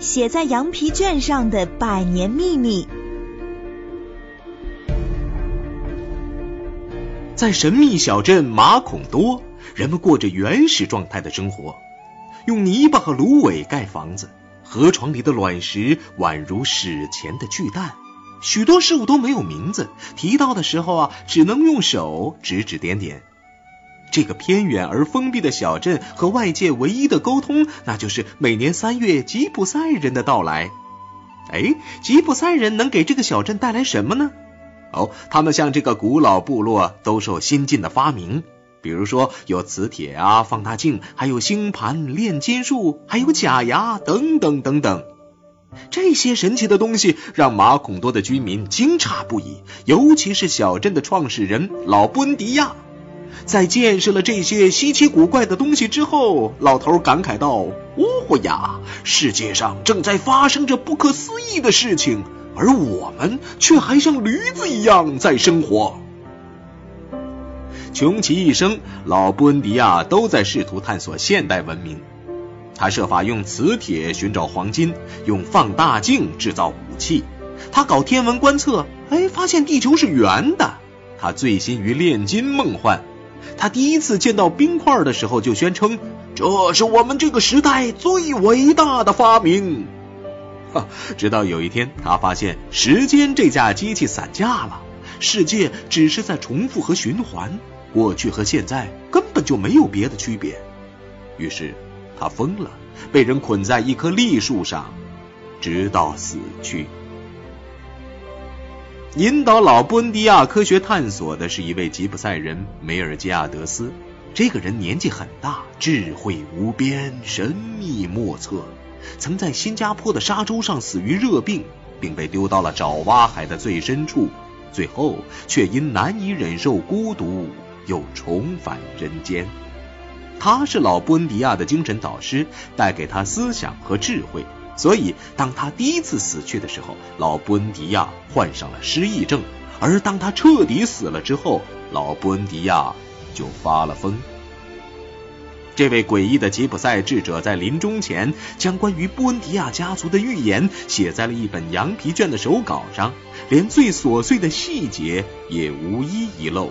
写在羊皮卷上的百年秘密。在神秘小镇马孔多，人们过着原始状态的生活，用泥巴和芦苇盖房子，河床里的卵石宛如史前的巨蛋，许多事物都没有名字，提到的时候啊，只能用手指指点点。这个偏远而封闭的小镇和外界唯一的沟通，那就是每年三月吉普赛人的到来。哎，吉普赛人能给这个小镇带来什么呢？哦，他们向这个古老部落兜售新进的发明，比如说有磁铁啊、放大镜，还有星盘、炼金术，还有假牙等等等等。这些神奇的东西让马孔多的居民惊诧不已，尤其是小镇的创始人老布恩迪亚。在见识了这些稀奇古怪的东西之后，老头感慨道：“哦呀，世界上正在发生着不可思议的事情。”而我们却还像驴子一样在生活。穷其一生，老布恩迪亚都在试图探索现代文明。他设法用磁铁寻找黄金，用放大镜制造武器。他搞天文观测，哎，发现地球是圆的。他醉心于炼金梦幻。他第一次见到冰块的时候，就宣称这是我们这个时代最伟大的发明。哈直到有一天，他发现时间这架机器散架了，世界只是在重复和循环，过去和现在根本就没有别的区别。于是他疯了，被人捆在一棵栗树上，直到死去。引导老布恩迪亚科学探索的是一位吉普赛人梅尔基亚德斯，这个人年纪很大，智慧无边，神秘莫测。曾在新加坡的沙洲上死于热病，并被丢到了爪哇海的最深处，最后却因难以忍受孤独，又重返人间。他是老布恩迪亚的精神导师，带给他思想和智慧。所以，当他第一次死去的时候，老布恩迪亚患上了失忆症；而当他彻底死了之后，老布恩迪亚就发了疯。这位诡异的吉普赛智者在临终前，将关于布恩迪亚家族的预言写在了一本羊皮卷的手稿上，连最琐碎的细节也无一遗漏。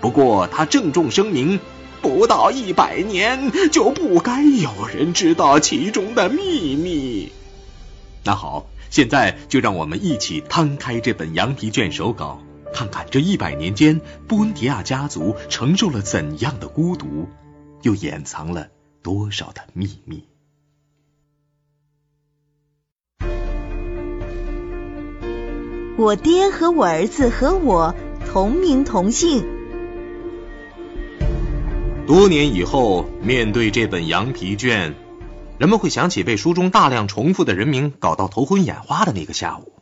不过，他郑重声明，不到一百年就不该有人知道其中的秘密。那好，现在就让我们一起摊开这本羊皮卷手稿，看看这一百年间布恩迪亚家族承受了怎样的孤独。又掩藏了多少的秘密？我爹和我儿子和我同名同姓。多年以后，面对这本羊皮卷，人们会想起被书中大量重复的人名搞到头昏眼花的那个下午。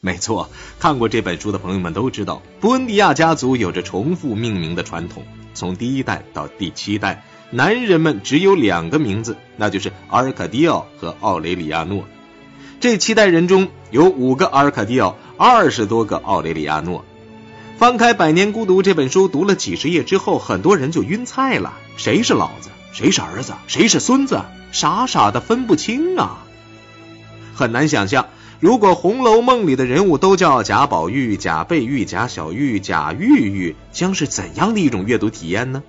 没错，看过这本书的朋友们都知道，布恩迪亚家族有着重复命名的传统，从第一代到第七代。男人们只有两个名字，那就是阿尔卡迪奥和奥雷里亚诺。这七代人中有五个阿尔卡迪奥，二十多个奥雷里亚诺。翻开《百年孤独》这本书，读了几十页之后，很多人就晕菜了。谁是老子？谁是儿子？谁是孙子？傻傻的分不清啊！很难想象，如果《红楼梦》里的人物都叫贾宝玉、贾贝玉、贾小玉、贾玉玉，将是怎样的一种阅读体验呢？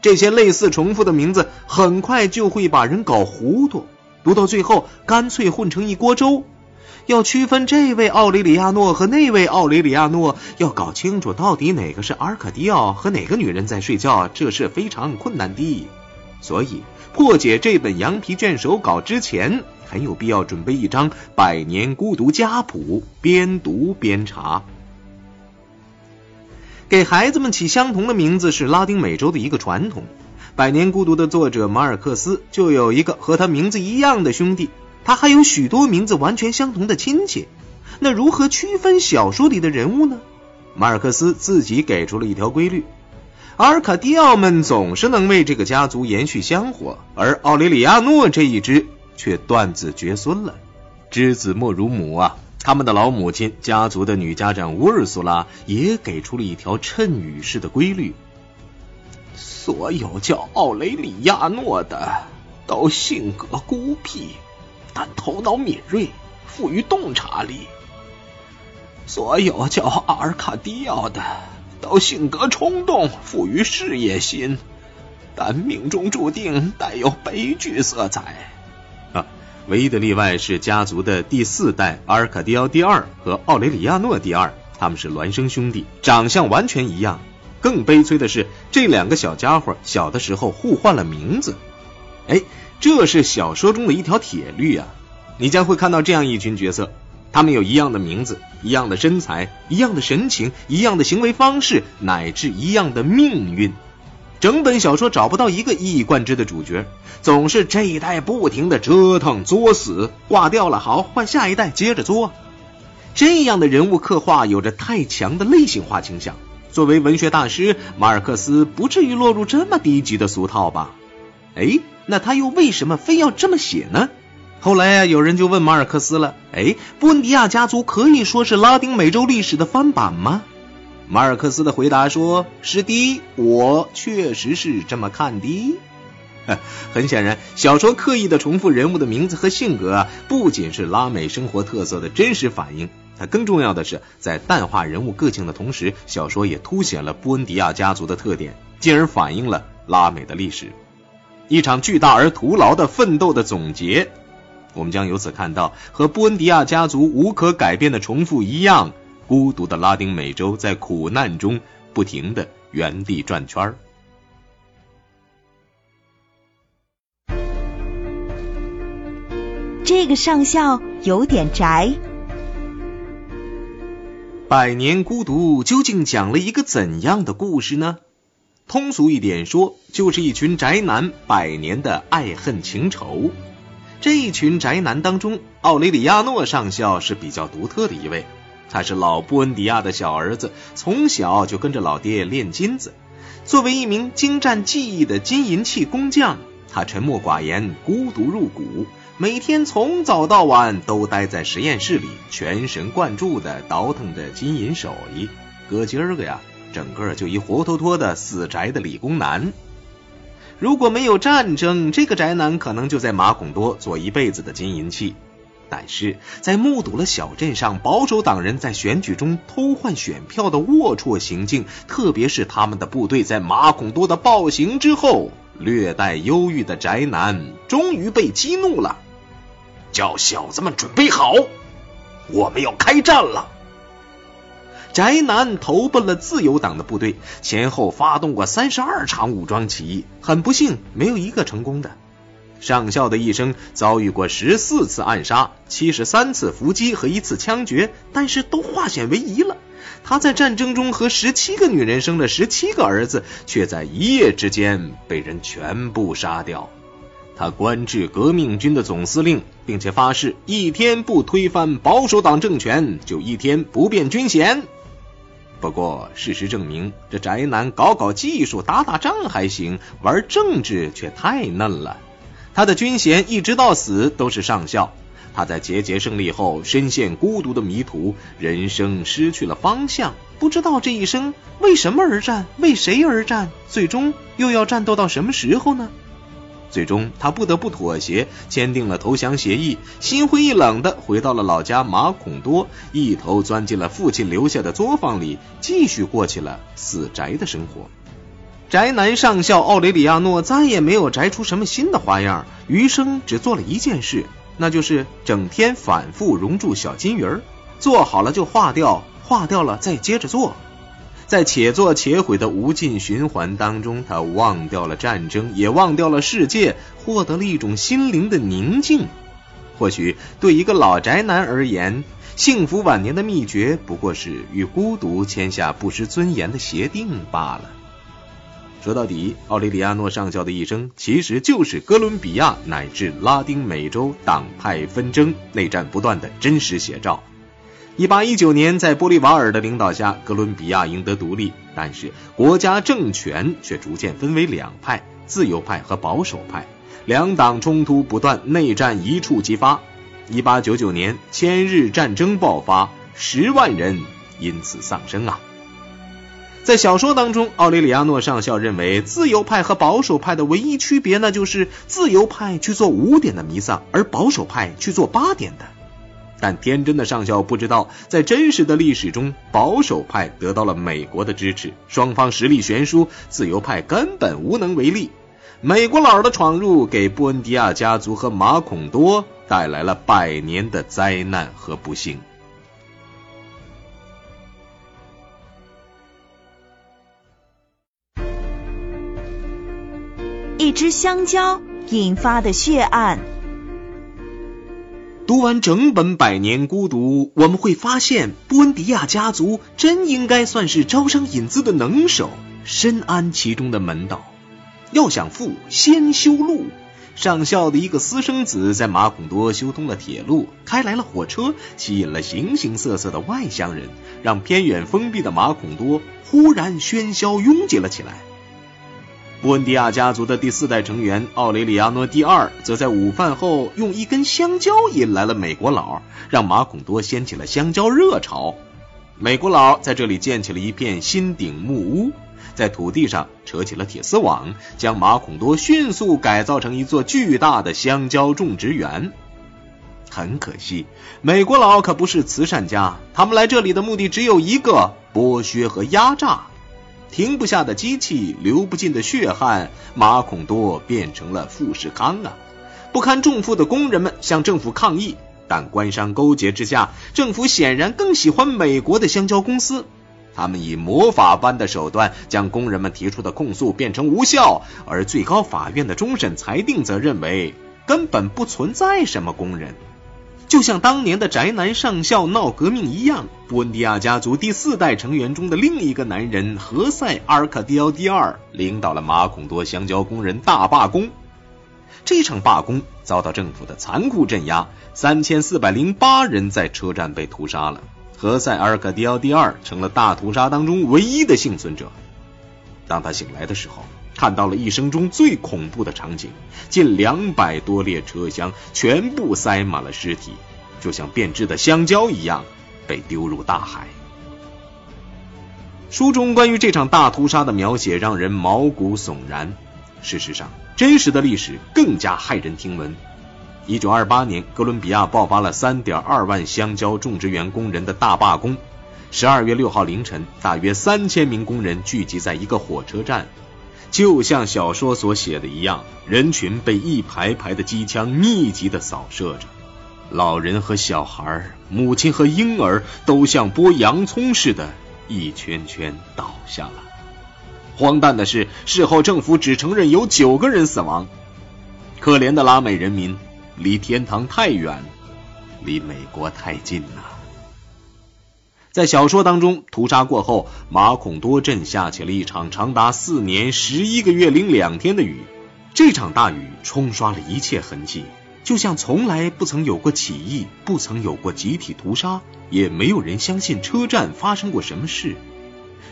这些类似重复的名字很快就会把人搞糊涂，读到最后干脆混成一锅粥。要区分这位奥雷里亚诺和那位奥雷里亚诺，要搞清楚到底哪个是阿尔卡迪奥和哪个女人在睡觉，这是非常困难的。所以，破解这本羊皮卷手稿之前，很有必要准备一张《百年孤独家谱》，边读边查。给孩子们起相同的名字是拉丁美洲的一个传统。《百年孤独》的作者马尔克斯就有一个和他名字一样的兄弟，他还有许多名字完全相同的亲戚。那如何区分小说里的人物呢？马尔克斯自己给出了一条规律：阿尔卡迪奥们总是能为这个家族延续香火，而奥雷里亚诺这一支却断子绝孙了。知子莫如母啊！他们的老母亲，家族的女家长乌尔苏拉也给出了一条谶语式的规律：所有叫奥雷里亚诺的都性格孤僻，但头脑敏锐，富于洞察力。所有叫阿尔卡迪奥的，都性格冲动，富于事业心，但命中注定带有悲剧色彩。啊，唯一的例外是家族的第四代阿尔卡迪奥第二和奥雷里亚诺第二，他们是孪生兄弟，长相完全一样。更悲催的是，这两个小家伙小的时候互换了名字。哎，这是小说中的一条铁律啊！你将会看到这样一群角色，他们有一样的名字、一样的身材、一样的神情、一样的行为方式，乃至一样的命运。整本小说找不到一个一以贯之的主角，总是这一代不停的折腾作死，挂掉了好换下一代接着作。这样的人物刻画有着太强的类型化倾向。作为文学大师，马尔克斯不至于落入这么低级的俗套吧？哎，那他又为什么非要这么写呢？后来啊，有人就问马尔克斯了：哎，布恩迪亚家族可以说是拉丁美洲历史的翻版吗？马尔克斯的回答说：是的，我确实是这么看的。很显然，小说刻意的重复人物的名字和性格啊，不仅是拉美生活特色的真实反映。它更重要的是，在淡化人物个性的同时，小说也凸显了布恩迪亚家族的特点，进而反映了拉美的历史。一场巨大而徒劳的奋斗的总结，我们将由此看到，和布恩迪亚家族无可改变的重复一样，孤独的拉丁美洲在苦难中不停的原地转圈儿。这个上校有点宅。《百年孤独》究竟讲了一个怎样的故事呢？通俗一点说，就是一群宅男百年的爱恨情仇。这一群宅男当中，奥雷里亚诺上校是比较独特的一位。他是老布恩迪亚的小儿子，从小就跟着老爹练金子。作为一名精湛技艺的金银器工匠，他沉默寡言，孤独入骨。每天从早到晚都待在实验室里，全神贯注的倒腾着金银手艺。哥今儿个呀，整个就一活脱脱的死宅的理工男。如果没有战争，这个宅男可能就在马孔多做一辈子的金银器。但是在目睹了小镇上保守党人在选举中偷换选票的龌龊行径，特别是他们的部队在马孔多的暴行之后，略带忧郁的宅男终于被激怒了。叫小子们准备好，我们要开战了！宅男投奔了自由党的部队，前后发动过三十二场武装起义，很不幸，没有一个成功的。上校的一生遭遇过十四次暗杀、七十三次伏击和一次枪决，但是都化险为夷了。他在战争中和十七个女人生了十七个儿子，却在一夜之间被人全部杀掉。他官至革命军的总司令，并且发誓一天不推翻保守党政权，就一天不变军衔。不过，事实证明，这宅男搞搞技术、打打仗还行，玩政治却太嫩了。他的军衔一直到死都是上校。他在节节胜利后，深陷孤独的迷途，人生失去了方向，不知道这一生为什么而战，为谁而战，最终又要战斗到什么时候呢？最终，他不得不妥协，签订了投降协议，心灰意冷的回到了老家马孔多，一头钻进了父亲留下的作坊里，继续过起了死宅的生活。宅男上校奥雷里亚诺再也没有宅出什么新的花样，余生只做了一件事，那就是整天反复熔铸小金鱼儿，做好了就化掉，化掉了再接着做。在且做且毁的无尽循环当中，他忘掉了战争，也忘掉了世界，获得了一种心灵的宁静。或许对一个老宅男而言，幸福晚年的秘诀不过是与孤独签下不失尊严的协定罢了。说到底，奥利里亚诺上校的一生其实就是哥伦比亚乃至拉丁美洲党派纷争、内战不断的真实写照。一八一九年，在玻利瓦尔的领导下，哥伦比亚赢得独立，但是国家政权却逐渐分为两派：自由派和保守派。两党冲突不断，内战一触即发。一八九九年，千日战争爆发，十万人因此丧生啊！在小说当中，奥雷里亚诺上校认为，自由派和保守派的唯一区别，那就是自由派去做五点的弥撒，而保守派去做八点的。但天真的上校不知道，在真实的历史中，保守派得到了美国的支持，双方实力悬殊，自由派根本无能为力。美国佬的闯入，给布恩迪亚家族和马孔多带来了百年的灾难和不幸。一只香蕉引发的血案。读完整本《百年孤独》，我们会发现，布恩迪亚家族真应该算是招商引资的能手，深谙其中的门道。要想富，先修路。上校的一个私生子在马孔多修通了铁路，开来了火车，吸引了形形色色的外乡人，让偏远封闭的马孔多忽然喧嚣拥挤了起来。布恩迪亚家族的第四代成员奥雷里亚诺第二，则在午饭后用一根香蕉引来了美国佬，让马孔多掀起了香蕉热潮。美国佬在这里建起了一片新顶木屋，在土地上扯起了铁丝网，将马孔多迅速改造成一座巨大的香蕉种植园。很可惜，美国佬可不是慈善家，他们来这里的目的只有一个：剥削和压榨。停不下的机器，流不尽的血汗，马孔多变成了富士康啊！不堪重负的工人们向政府抗议，但官商勾结之下，政府显然更喜欢美国的香蕉公司。他们以魔法般的手段将工人们提出的控诉变成无效，而最高法院的终审裁定则认为根本不存在什么工人。就像当年的宅男上校闹革命一样，布恩迪亚家族第四代成员中的另一个男人何塞·阿尔卡迪奥第二领导了马孔多香蕉工人大罢工。这场罢工遭到政府的残酷镇压，三千四百零八人在车站被屠杀了。何塞·阿尔卡迪奥第二成了大屠杀当中唯一的幸存者。当他醒来的时候。看到了一生中最恐怖的场景，近两百多列车厢全部塞满了尸体，就像变质的香蕉一样被丢入大海。书中关于这场大屠杀的描写让人毛骨悚然。事实上，真实的历史更加骇人听闻。一九二八年，哥伦比亚爆发了三点二万香蕉种植园工人的大罢工。十二月六号凌晨，大约三千名工人聚集在一个火车站。就像小说所写的一样，人群被一排排的机枪密集的扫射着，老人和小孩、母亲和婴儿都像剥洋葱似的，一圈圈倒下了。荒诞的是，事后政府只承认有九个人死亡。可怜的拉美人民，离天堂太远，离美国太近呐。在小说当中，屠杀过后，马孔多镇下起了一场长达四年十一个月零两天的雨。这场大雨冲刷了一切痕迹，就像从来不曾有过起义，不曾有过集体屠杀，也没有人相信车站发生过什么事。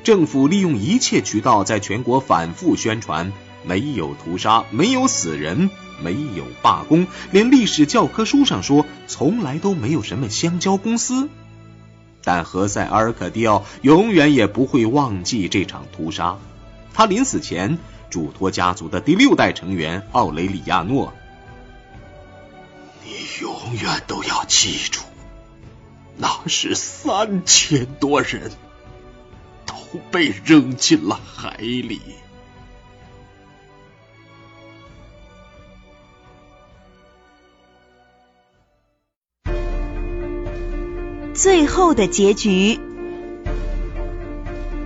政府利用一切渠道在全国反复宣传：没有屠杀，没有死人，没有罢工，连历史教科书上说从来都没有什么香蕉公司。但何塞·阿尔卡蒂奥永远也不会忘记这场屠杀。他临死前嘱托家族的第六代成员奥雷里亚诺：“你永远都要记住，那是三千多人都被扔进了海里。”最后的结局，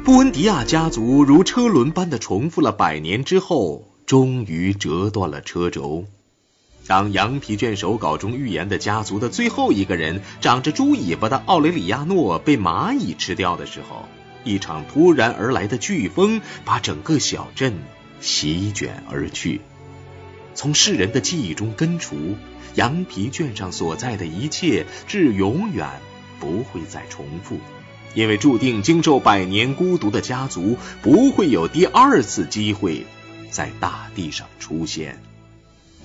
布恩迪亚家族如车轮般的重复了百年之后，终于折断了车轴。当羊皮卷手稿中预言的家族的最后一个人长着猪尾巴的奥雷里亚诺被蚂蚁吃掉的时候，一场突然而来的飓风把整个小镇席卷而去，从世人的记忆中根除羊皮卷上所在的一切，至永远。不会再重复，因为注定经受百年孤独的家族不会有第二次机会在大地上出现。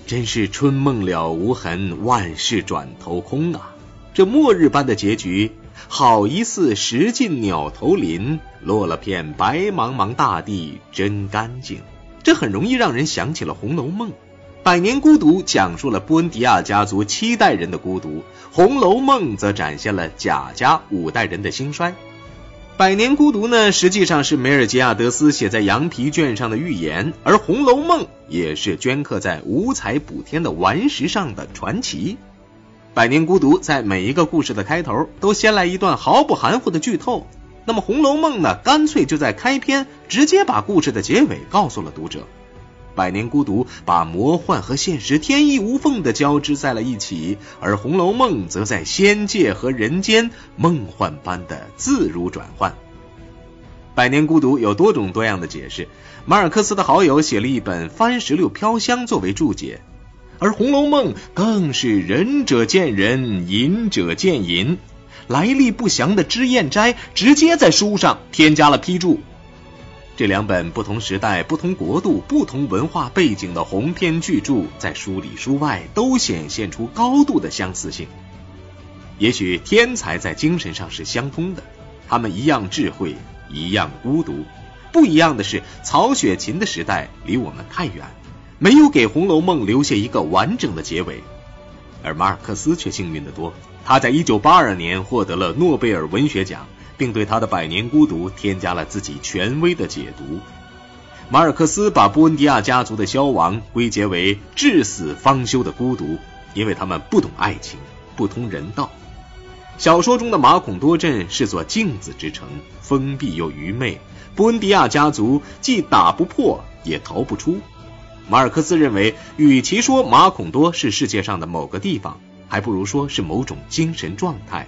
真是春梦了无痕，万事转头空啊！这末日般的结局，好一似石尽鸟头林，落了片白茫茫大地真干净。这很容易让人想起了《红楼梦》。《百年孤独》讲述了布恩迪亚家族七代人的孤独，《红楼梦》则展现了贾家五代人的兴衰。《百年孤独》呢，实际上是梅尔吉亚德斯写在羊皮卷上的预言，而《红楼梦》也是镌刻在五彩补天的顽石上的传奇。《百年孤独》在每一个故事的开头都先来一段毫不含糊的剧透，那么《红楼梦》呢，干脆就在开篇直接把故事的结尾告诉了读者。《百年孤独》把魔幻和现实天衣无缝的交织在了一起，而《红楼梦》则在仙界和人间梦幻般的自如转换。《百年孤独》有多种多样的解释，马尔克斯的好友写了一本《番石榴飘香》作为注解。而《红楼梦》更是仁者见仁，隐者见隐，来历不详的脂砚斋直接在书上添加了批注。这两本不同时代、不同国度、不同文化背景的鸿篇巨著，在书里书外都显现出高度的相似性。也许天才在精神上是相通的，他们一样智慧，一样孤独。不一样的是，曹雪芹的时代离我们太远。没有给《红楼梦》留下一个完整的结尾，而马尔克斯却幸运得多。他在1982年获得了诺贝尔文学奖，并对他的《百年孤独》添加了自己权威的解读。马尔克斯把布恩迪亚家族的消亡归结为至死方休的孤独，因为他们不懂爱情，不通人道。小说中的马孔多镇是座镜子之城，封闭又愚昧。布恩迪亚家族既打不破，也逃不出。马尔克斯认为，与其说马孔多是世界上的某个地方，还不如说是某种精神状态。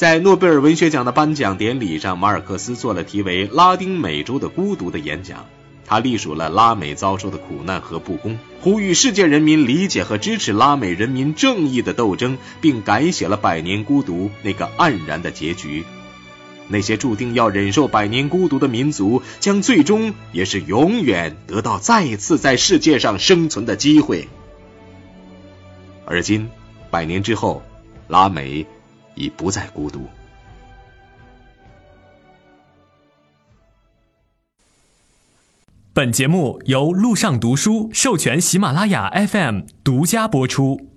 在诺贝尔文学奖的颁奖典礼上，马尔克斯做了题为《拉丁美洲的孤独》的演讲，他隶属了拉美遭受的苦难和不公，呼吁世界人民理解和支持拉美人民正义的斗争，并改写了《百年孤独》那个黯然的结局。那些注定要忍受百年孤独的民族，将最终也是永远得到再次在世界上生存的机会。而今，百年之后，拉美已不再孤独。本节目由路上读书授权喜马拉雅 FM 独家播出。